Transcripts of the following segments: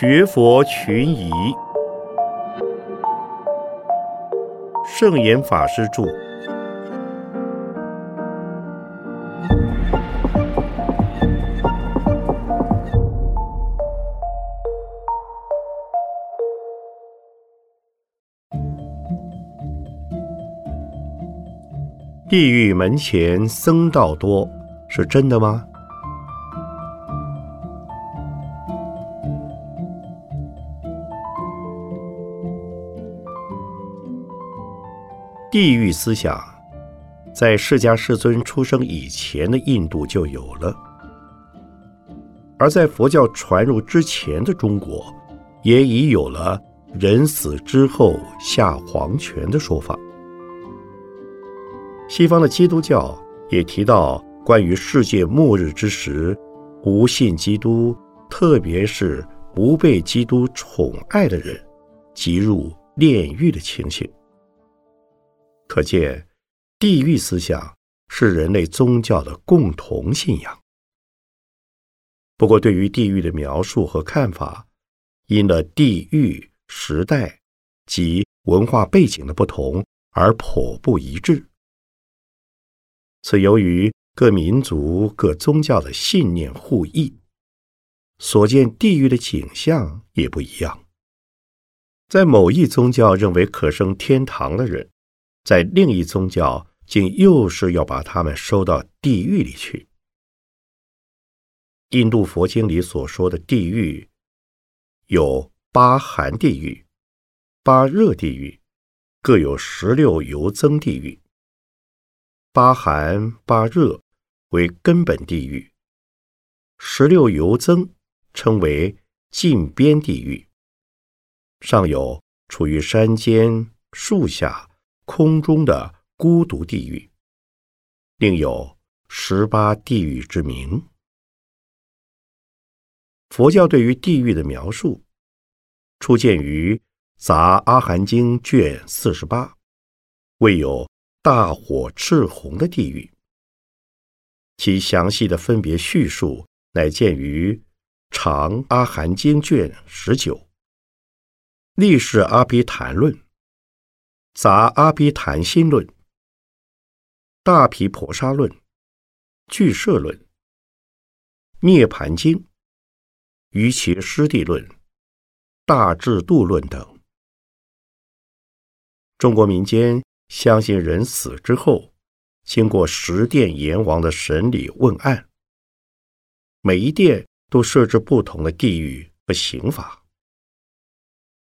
学佛群疑，圣严法师著。地狱门前僧道多，是真的吗？地狱思想在释迦世尊出生以前的印度就有了，而在佛教传入之前的中国，也已有了人死之后下黄泉的说法。西方的基督教也提到，关于世界末日之时，不信基督，特别是不被基督宠爱的人，即入炼狱的情形。可见，地狱思想是人类宗教的共同信仰。不过，对于地狱的描述和看法，因了地域、时代及文化背景的不同而颇不一致。此由于各民族、各宗教的信念互异，所见地狱的景象也不一样。在某一宗教认为可升天堂的人，在另一宗教竟又是要把他们收到地狱里去。印度佛经里所说的地狱，有八寒地狱、八热地狱，各有十六游增地狱。八寒八热为根本地狱，十六游增称为近边地狱。上有处于山间、树下、空中的孤独地狱，另有十八地狱之名。佛教对于地狱的描述，出见于《杂阿含经》卷四十八，未有。大火赤红的地狱，其详细的分别叙述乃见于《长阿含经》卷十九，《历史阿毗昙论》、《杂阿毗昙心论》、《大毗婆沙论》、《俱舍论》、《涅盘经》、《于其师地论》、《大智度论》等。中国民间。相信人死之后，经过十殿阎王的审理问案，每一殿都设置不同的地狱和刑罚。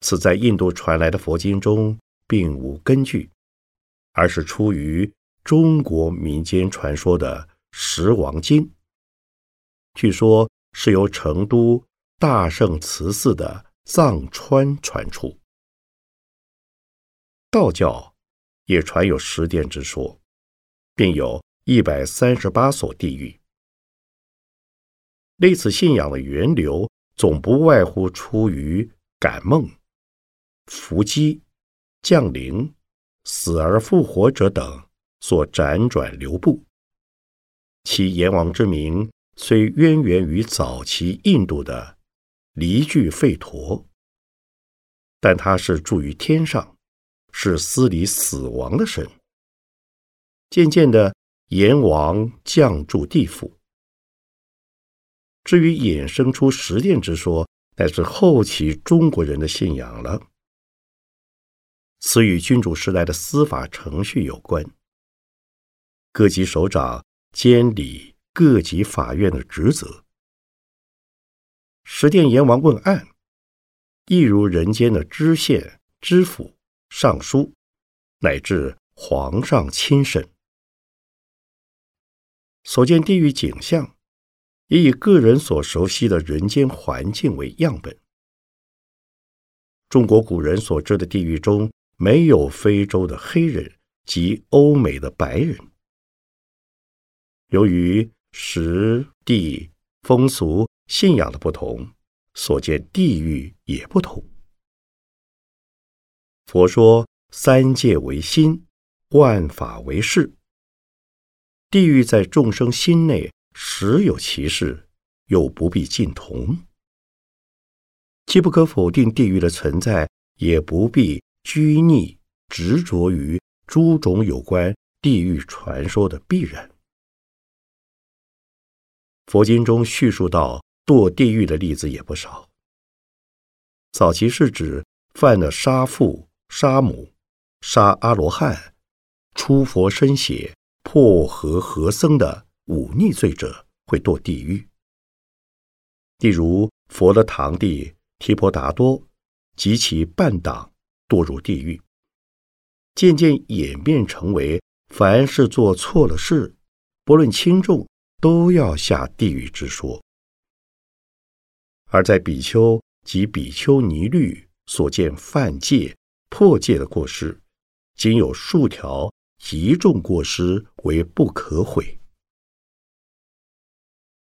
此在印度传来的佛经中并无根据，而是出于中国民间传说的《十王经》，据说是由成都大圣慈寺的藏川传出。道教。也传有十殿之说，并有一百三十八所地狱。类似信仰的源流，总不外乎出于感梦、伏击、降临、死而复活者等所辗转流布。其阎王之名，虽渊源于早期印度的离聚吠陀，但他是住于天上。是司理死亡的神。渐渐的，阎王降住地府。至于衍生出十殿之说，乃是后期中国人的信仰了。此与君主时代的司法程序有关。各级首长监理各级法院的职责。十殿阎王问案，亦如人间的知县、知府。尚书，乃至皇上亲审，所见地狱景象，也以个人所熟悉的人间环境为样本。中国古人所知的地狱中，没有非洲的黑人及欧美的白人。由于时地风俗信仰的不同，所见地狱也不同。佛说三界为心，万法为事。地狱在众生心内实有其事，又不必尽同。既不可否定地狱的存在，也不必拘泥执着于诸种有关地狱传说的必然。佛经中叙述到堕地狱的例子也不少。早期是指犯了杀父、杀母、杀阿罗汉、出佛身血、破和合僧的忤逆罪者会堕地狱。例如佛的堂弟提婆达多及其伴党堕入地狱，渐渐演变成为凡是做错了事，不论轻重。都要下地狱之说，而在比丘及比丘尼律所见犯戒破戒的过失，仅有数条极重过失为不可毁。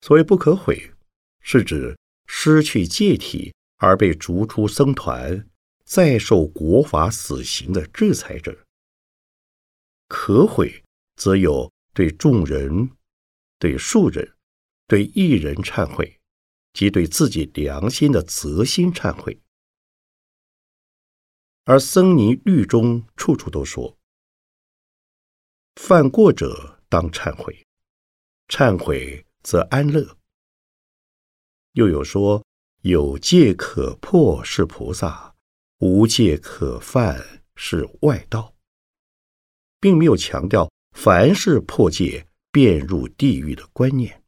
所谓不可毁，是指失去戒体而被逐出僧团，再受国法死刑的制裁者；可悔，则有对众人。对庶人、对一人忏悔，即对自己良心的责心忏悔。而僧尼律中处处都说：犯过者当忏悔，忏悔则安乐。又有说：有戒可破是菩萨，无戒可犯是外道，并没有强调凡是破戒。便入地狱的观念，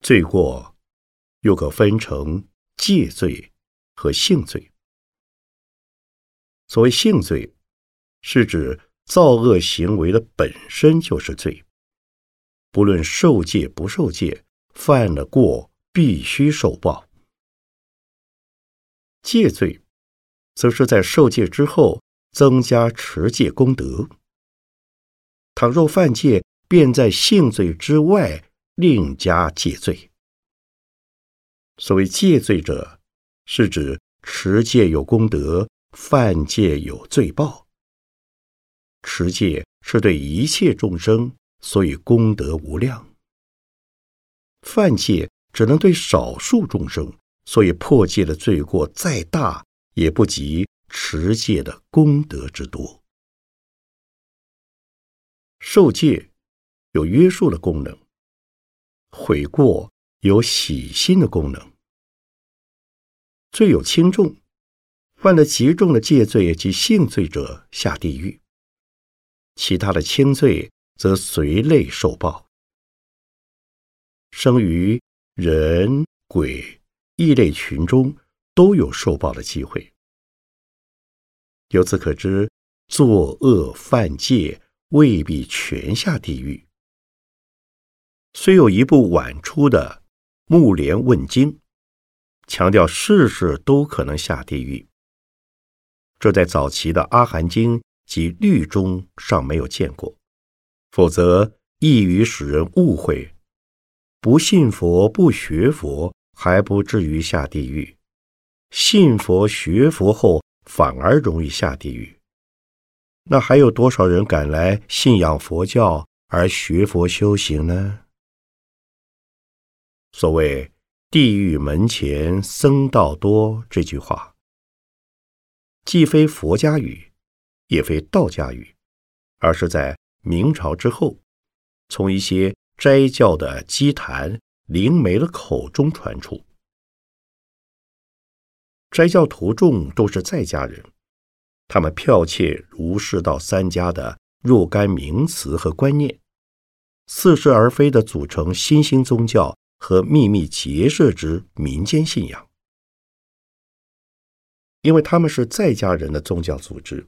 罪过又可分成戒罪和性罪。所谓性罪，是指造恶行为的本身就是罪，不论受戒不受戒，犯了过必须受报。戒罪，则是在受戒之后增加持戒功德。倘若犯戒，便在性罪之外另加戒罪。所谓戒罪者，是指持戒有功德，犯戒有罪报。持戒是对一切众生，所以功德无量；犯戒只能对少数众生，所以破戒的罪过再大，也不及持戒的功德之多。受戒有约束的功能，悔过有洗心的功能。罪有轻重，犯了极重的戒罪及性罪者下地狱，其他的轻罪则随类受报。生于人、鬼、异类群中，都有受报的机会。由此可知，作恶犯戒。未必全下地狱。虽有一部晚出的《木莲问经》，强调事事都可能下地狱，这在早期的《阿含经》及律中尚没有见过，否则易于使人误会：不信佛、不学佛，还不至于下地狱；信佛、学佛后，反而容易下地狱。那还有多少人敢来信仰佛教而学佛修行呢？所谓“地狱门前僧道多”这句话，既非佛家语，也非道家语，而是在明朝之后，从一些斋教的积坛灵媒的口中传出。斋教徒众都是在家人。他们剽窃儒释道三家的若干名词和观念，似是而非的组成新兴宗教和秘密结社之民间信仰。因为他们是在家人的宗教组织，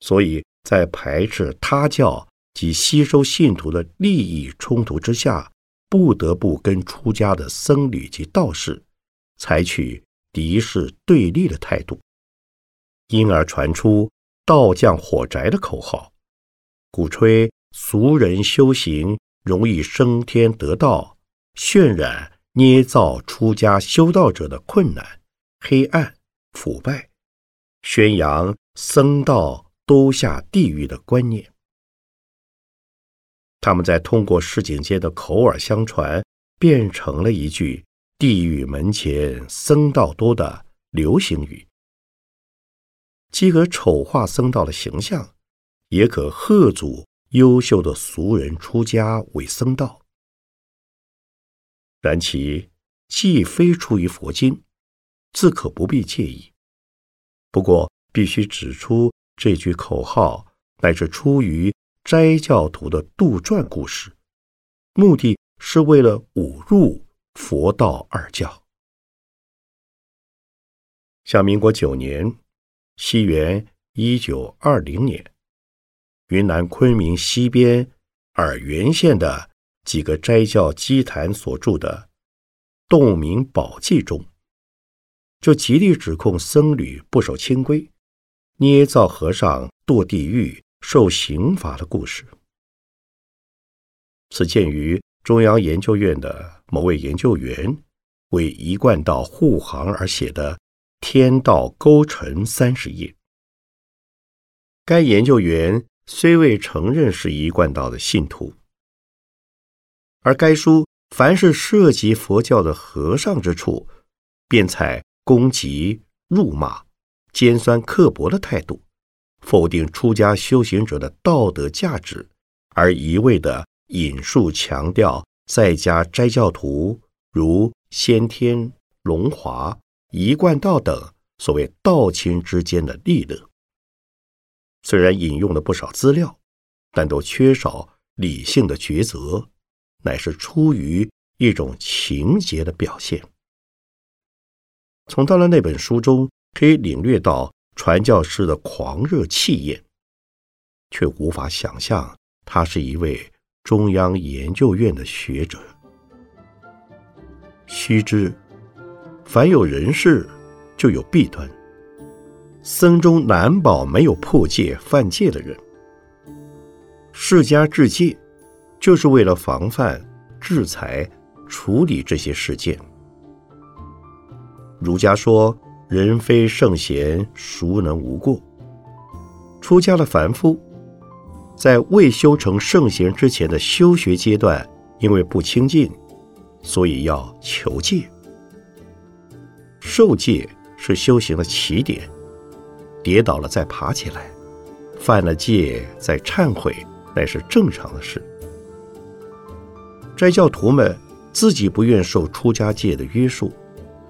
所以在排斥他教及吸收信徒的利益冲突之下，不得不跟出家的僧侣及道士采取敌视对立的态度。因而传出“道降火宅”的口号，鼓吹俗人修行容易升天得道，渲染捏造出家修道者的困难、黑暗、腐败，宣扬僧道都下地狱的观念。他们在通过市井间的口耳相传，变成了一句地狱门前僧道多”的流行语，既可丑化僧道的形象，也可贺祖优秀的俗人出家为僧道。然其既非出于佛经，自可不必介意。不过，必须指出这句口号乃是出于斋教徒的杜撰故事，目的是为了侮辱。佛道二教。像民国九年，西元一九二零年，云南昆明西边洱源县的几个斋教基坛所著的《洞明宝记》中，就极力指控僧侣不守清规，捏造和尚堕地狱受刑罚的故事。此见于中央研究院的。某位研究员为一贯道护航而写的《天道勾陈》三十页。该研究员虽未承认是一贯道的信徒，而该书凡是涉及佛教的和尚之处，便采攻击、辱骂、尖酸刻薄的态度，否定出家修行者的道德价值，而一味的引述强调。在家斋教徒如先天、龙华、一贯道等所谓道亲之间的利乐，虽然引用了不少资料，但都缺少理性的抉择，乃是出于一种情节的表现。从他的那本书中可以领略到传教士的狂热气焰，却无法想象他是一位。中央研究院的学者，须知，凡有人事，就有弊端。僧中难保没有破戒犯戒的人。释迦治戒，就是为了防范、制裁、处理这些事件。儒家说：“人非圣贤，孰能无过？”出家的凡夫。在未修成圣贤之前的修学阶段，因为不清净，所以要求戒。受戒是修行的起点，跌倒了再爬起来，犯了戒再忏悔，乃是正常的事。斋教徒们自己不愿受出家戒的约束，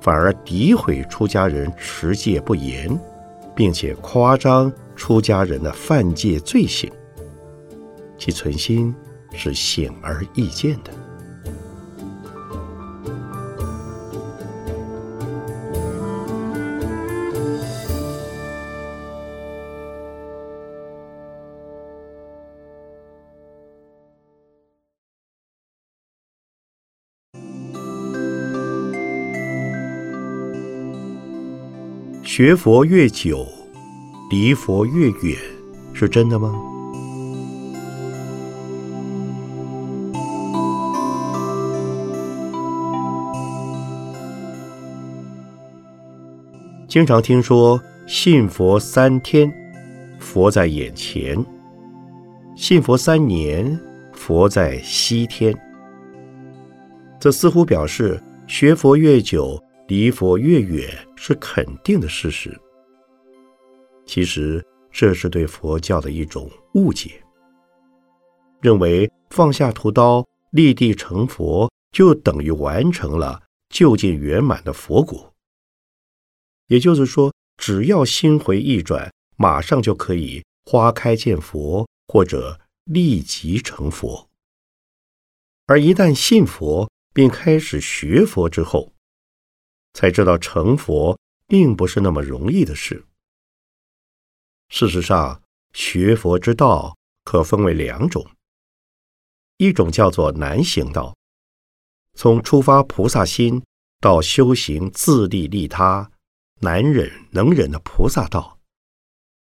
反而诋毁出家人持戒不严，并且夸张出家人的犯戒罪行。其存心是显而易见的。学佛越久，离佛越远，是真的吗？经常听说信佛三天，佛在眼前；信佛三年，佛在西天。这似乎表示学佛越久，离佛越远是肯定的事实。其实这是对佛教的一种误解，认为放下屠刀，立地成佛，就等于完成了就近圆满的佛果。也就是说，只要心回意转，马上就可以花开见佛，或者立即成佛。而一旦信佛并开始学佛之后，才知道成佛并不是那么容易的事。事实上，学佛之道可分为两种，一种叫做难行道，从出发菩萨心到修行自利利他。难忍能忍的菩萨道，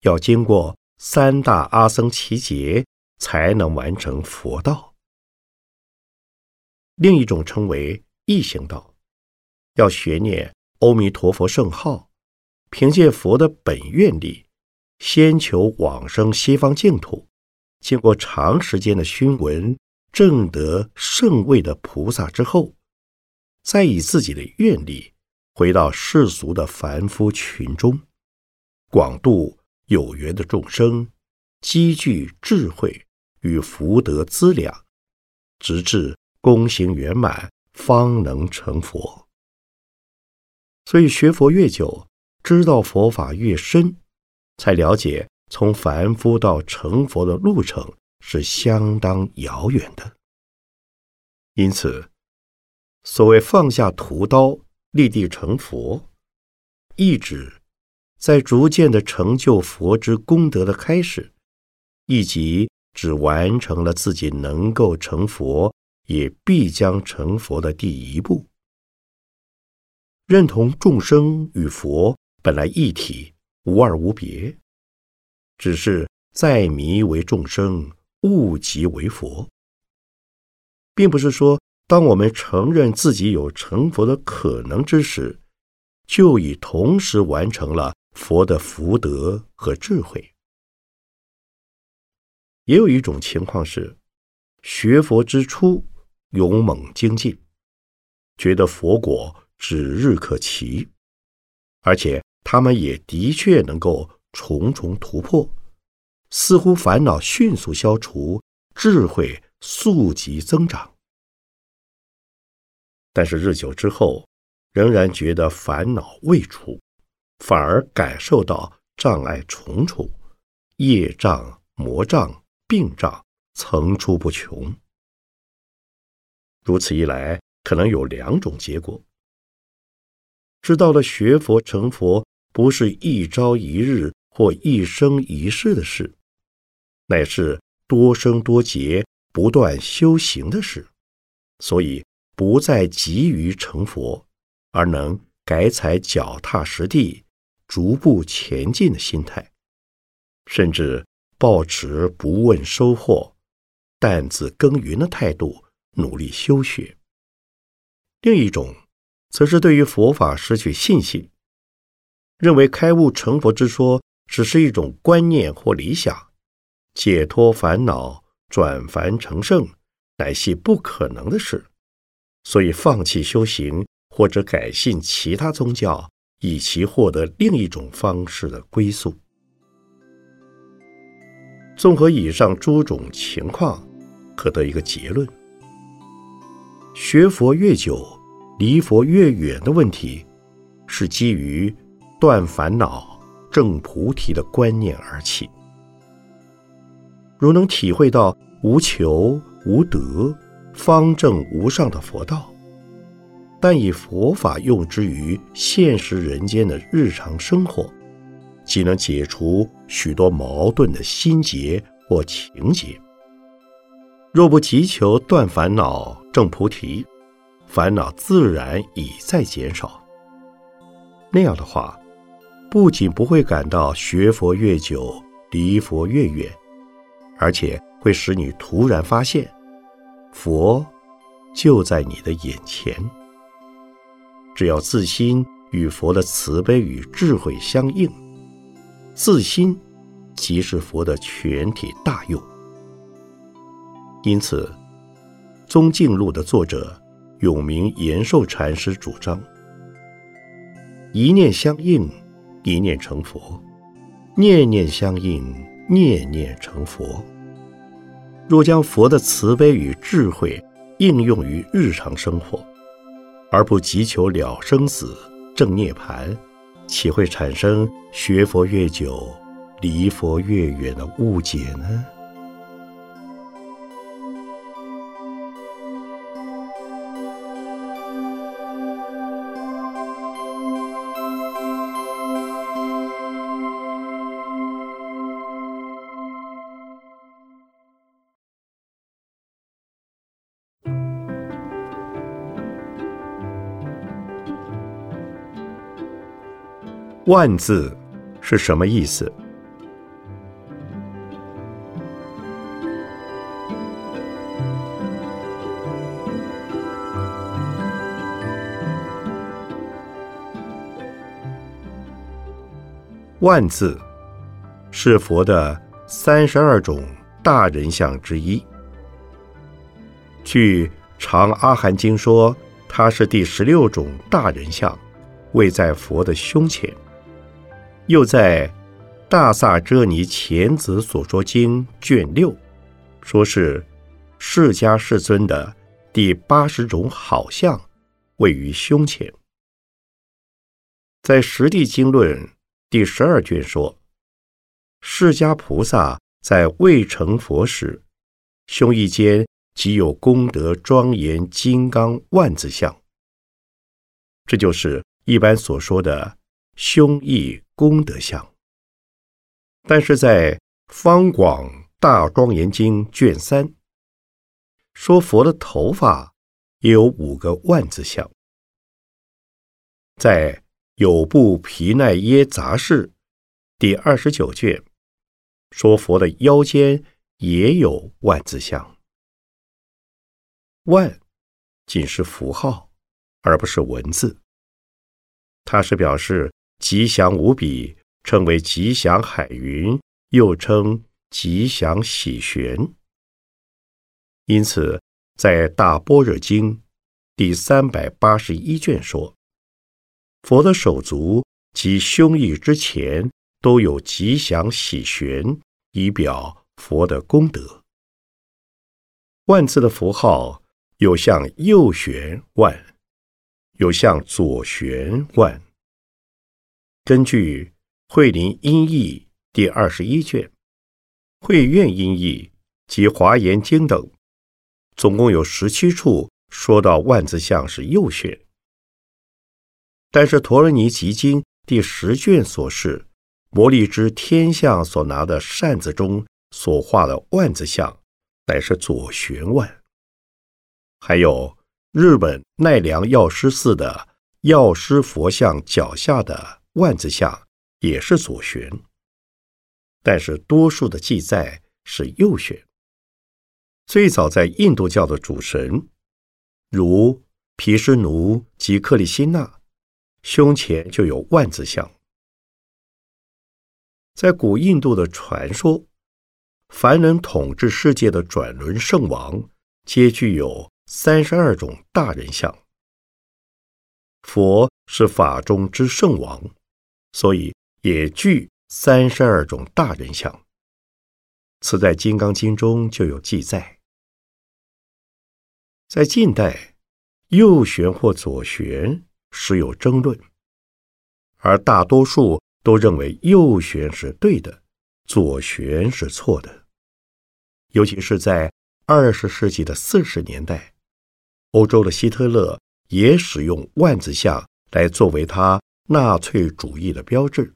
要经过三大阿僧祇劫才能完成佛道。另一种称为易行道，要学念阿弥陀佛圣号，凭借佛的本愿力，先求往生西方净土，经过长时间的熏闻，证得圣位的菩萨之后，再以自己的愿力回到世俗的凡夫群中，广度有缘的众生，积聚智慧与福德资粮，直至功行圆满，方能成佛。所以学佛越久，知道佛法越深，才了解从凡夫到成佛的路程是相当遥远的。因此，所谓放下屠刀，立地成佛，意指在逐渐的成就佛之功德的开始，以及只完成了自己能够成佛，也必将成佛的第一步。认同众生与佛本来一体，无二无别，只是在迷为众生，悟即为佛，并不是说，当我们承认自己有成佛的可能之时，就已同时完成了佛的福德和智慧。也有一种情况是，学佛之初勇猛精进，觉得佛果。指日可期，而且他们也的确能够重重突破，似乎烦恼迅速消除，智慧速即增长。但是日久之后，仍然觉得烦恼未除，反而感受到障碍重重，业障、魔障、病障层出不穷。如此一来，可能有两种结果。知道了学佛成佛不是一朝一日或一生一世的事，乃是多生多劫不断修行的事，所以不再急于成佛，而能改采脚踏实地、逐步前进的心态，甚至保持不问收获、淡自耕耘的态度，努力修学。另一种。则是对于佛法失去信心，认为开悟成佛之说只是一种观念或理想，解脱烦恼、转凡成圣乃系不可能的事，所以放弃修行或者改信其他宗教，以其获得另一种方式的归宿。综合以上诸种情况，可得一个结论：学佛越久。离佛越远的问题，是基于断烦恼、证菩提的观念而起。如能体会到无求无得、方正无上的佛道，但以佛法用之于现实人间的日常生活，即能解除许多矛盾的心结或情结。若不急求断烦恼、证菩提，烦恼自然已在减少。那样的话，不仅不会感到学佛越久离佛越远，而且会使你突然发现，佛就在你的眼前。只要自心与佛的慈悲与智慧相应，自心即是佛的全体大用。因此，《宗镜录》的作者。永明延寿禅师主张：一念相应，一念成佛；念念相应，念念成佛。若将佛的慈悲与智慧应用于日常生活，而不急求了生死、正涅槃，岂会产生学佛越久，离佛越远的误解呢？万字是什么意思？万字是佛的三十二种大人相之一。据《长阿含经》说，它是第十六种大人像，位在佛的胸前。又在《大萨遮尼前子所说经》卷六，说是释迦世尊的第八十种好相，位于胸前。在《十地经论》第十二卷说，释迦菩萨在未成佛时，胸臆间即有功德庄严金刚万字相。这就是一般所说的胸臆功德相。但是在《方广大庄严经》卷三，说佛的头发也有五个万字相。在有部皮奈耶杂事第二十九卷说佛的腰间也有万字相，万仅是符号，而不是文字。它是表示吉祥无比，称为吉祥海云，又称吉祥喜玄。因此，在大般若经第三百八十一卷说。佛的手足及胸臆之前都有吉祥喜玄，以表佛的功德。万字的符号有向右旋万，有向左旋万。根据《慧林音译》第二十一卷、《慧苑音译》及《华严经》等，总共有十七处说到万字像是右旋。但是《陀罗尼集经》第十卷所示，摩利支天象所拿的扇子中所画的万字像，乃是左旋万。还有日本奈良药师寺的药师佛像脚下的万字像，也是左旋。但是多数的记载是右旋。最早在印度教的主神，如毗湿奴及克里希那。胸前就有万字像。在古印度的传说，凡能统治世界的转轮圣王，皆具有三十二种大人像。佛是法中之圣王，所以也具三十二种大人像。此在《金刚经》中就有记载。在近代，右旋或左旋。时有争论，而大多数都认为右旋是对的，左旋是错的。尤其是在二十世纪的四十年代，欧洲的希特勒也使用万字像来作为他纳粹主义的标志。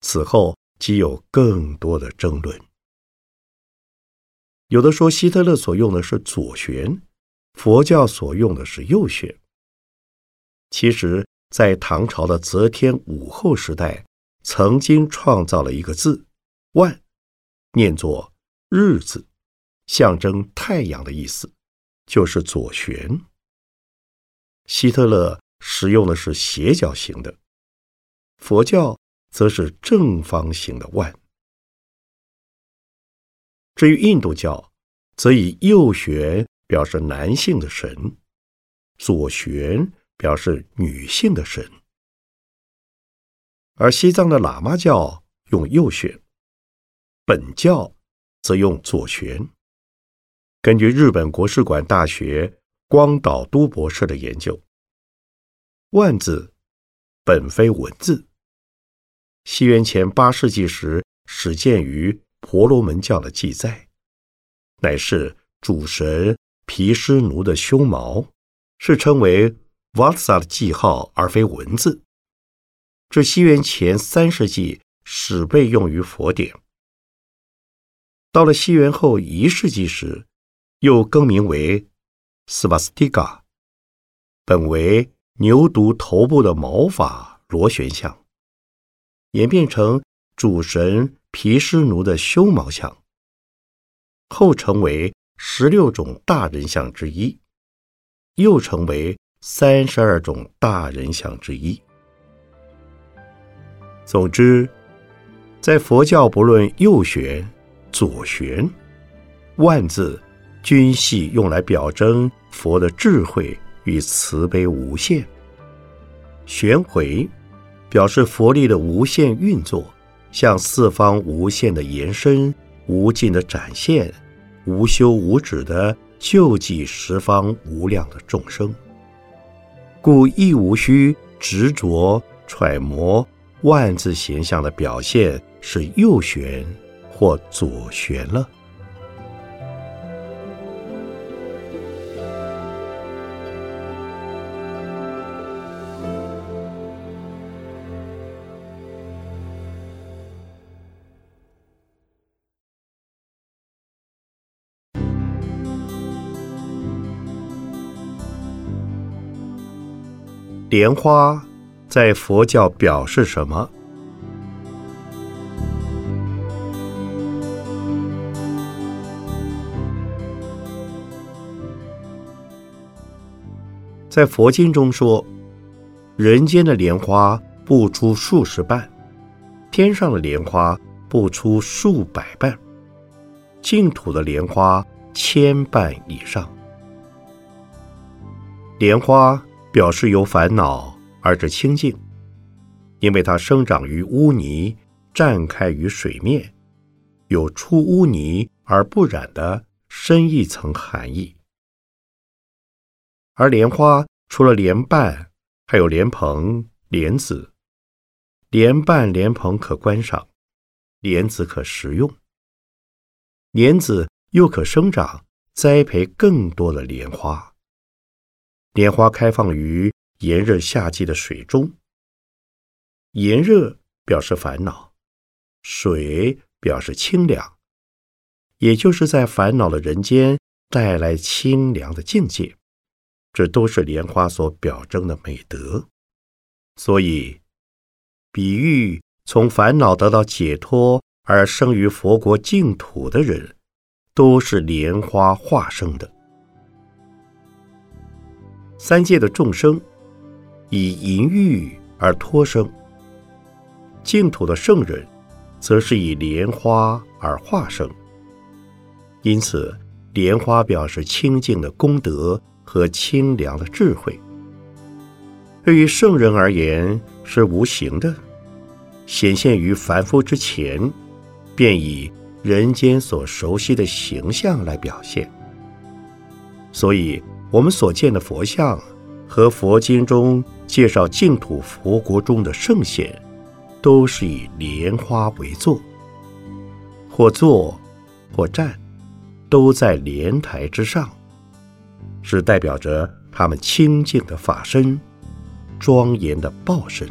此后即有更多的争论，有的说希特勒所用的是左旋，佛教所用的是右旋。其实，在唐朝的则天武后时代，曾经创造了一个字“万”，念作“日”字，象征太阳的意思，就是左旋。希特勒使用的是斜角形的，佛教则是正方形的“万”。至于印度教，则以右旋表示男性的神，左旋。表示女性的神，而西藏的喇嘛教用右旋，本教则用左旋。根据日本国史馆大学光岛都博士的研究，万字本非文字，西元前八世纪时始见于婆罗门教的记载，乃是主神毗湿奴的胸毛，是称为。瓦萨的记号，而非文字。至西元前三世纪始被用于佛典。到了西元后一世纪时，又更名为斯瓦斯蒂嘎，本为牛犊头部的毛发螺旋像，演变成主神毗湿奴的修毛像，后成为十六种大人像之一，又成为。三十二种大人像之一。总之，在佛教，不论右旋、左旋，万字均系用来表征佛的智慧与慈悲无限。玄回表示佛力的无限运作，向四方无限的延伸，无尽的展现，无休无止的救济十方无量的众生。故亦无需执着揣摩万字形象的表现是右旋或左旋了。莲花在佛教表示什么？在佛经中说，人间的莲花不出数十瓣，天上的莲花不出数百瓣，净土的莲花千瓣以上。莲花。表示由烦恼而至清净，因为它生长于污泥，绽开于水面，有出污泥而不染的深一层含义。而莲花除了莲瓣，还有莲蓬、莲子。莲瓣、莲蓬可观赏，莲子可食用，莲子又可生长、栽培更多的莲花。莲花开放于炎热夏季的水中，炎热表示烦恼，水表示清凉，也就是在烦恼的人间带来清凉的境界，这都是莲花所表征的美德。所以，比喻从烦恼得到解脱而生于佛国净土的人，都是莲花化生的。三界的众生以淫欲而脱生，净土的圣人则是以莲花而化生。因此，莲花表示清净的功德和清凉的智慧。对于圣人而言是无形的，显现于凡夫之前，便以人间所熟悉的形象来表现。所以。我们所见的佛像和佛经中介绍净土佛国中的圣贤都是以莲花为座。或坐或站都在莲台之上是代表着他们清净的法身庄严的报身。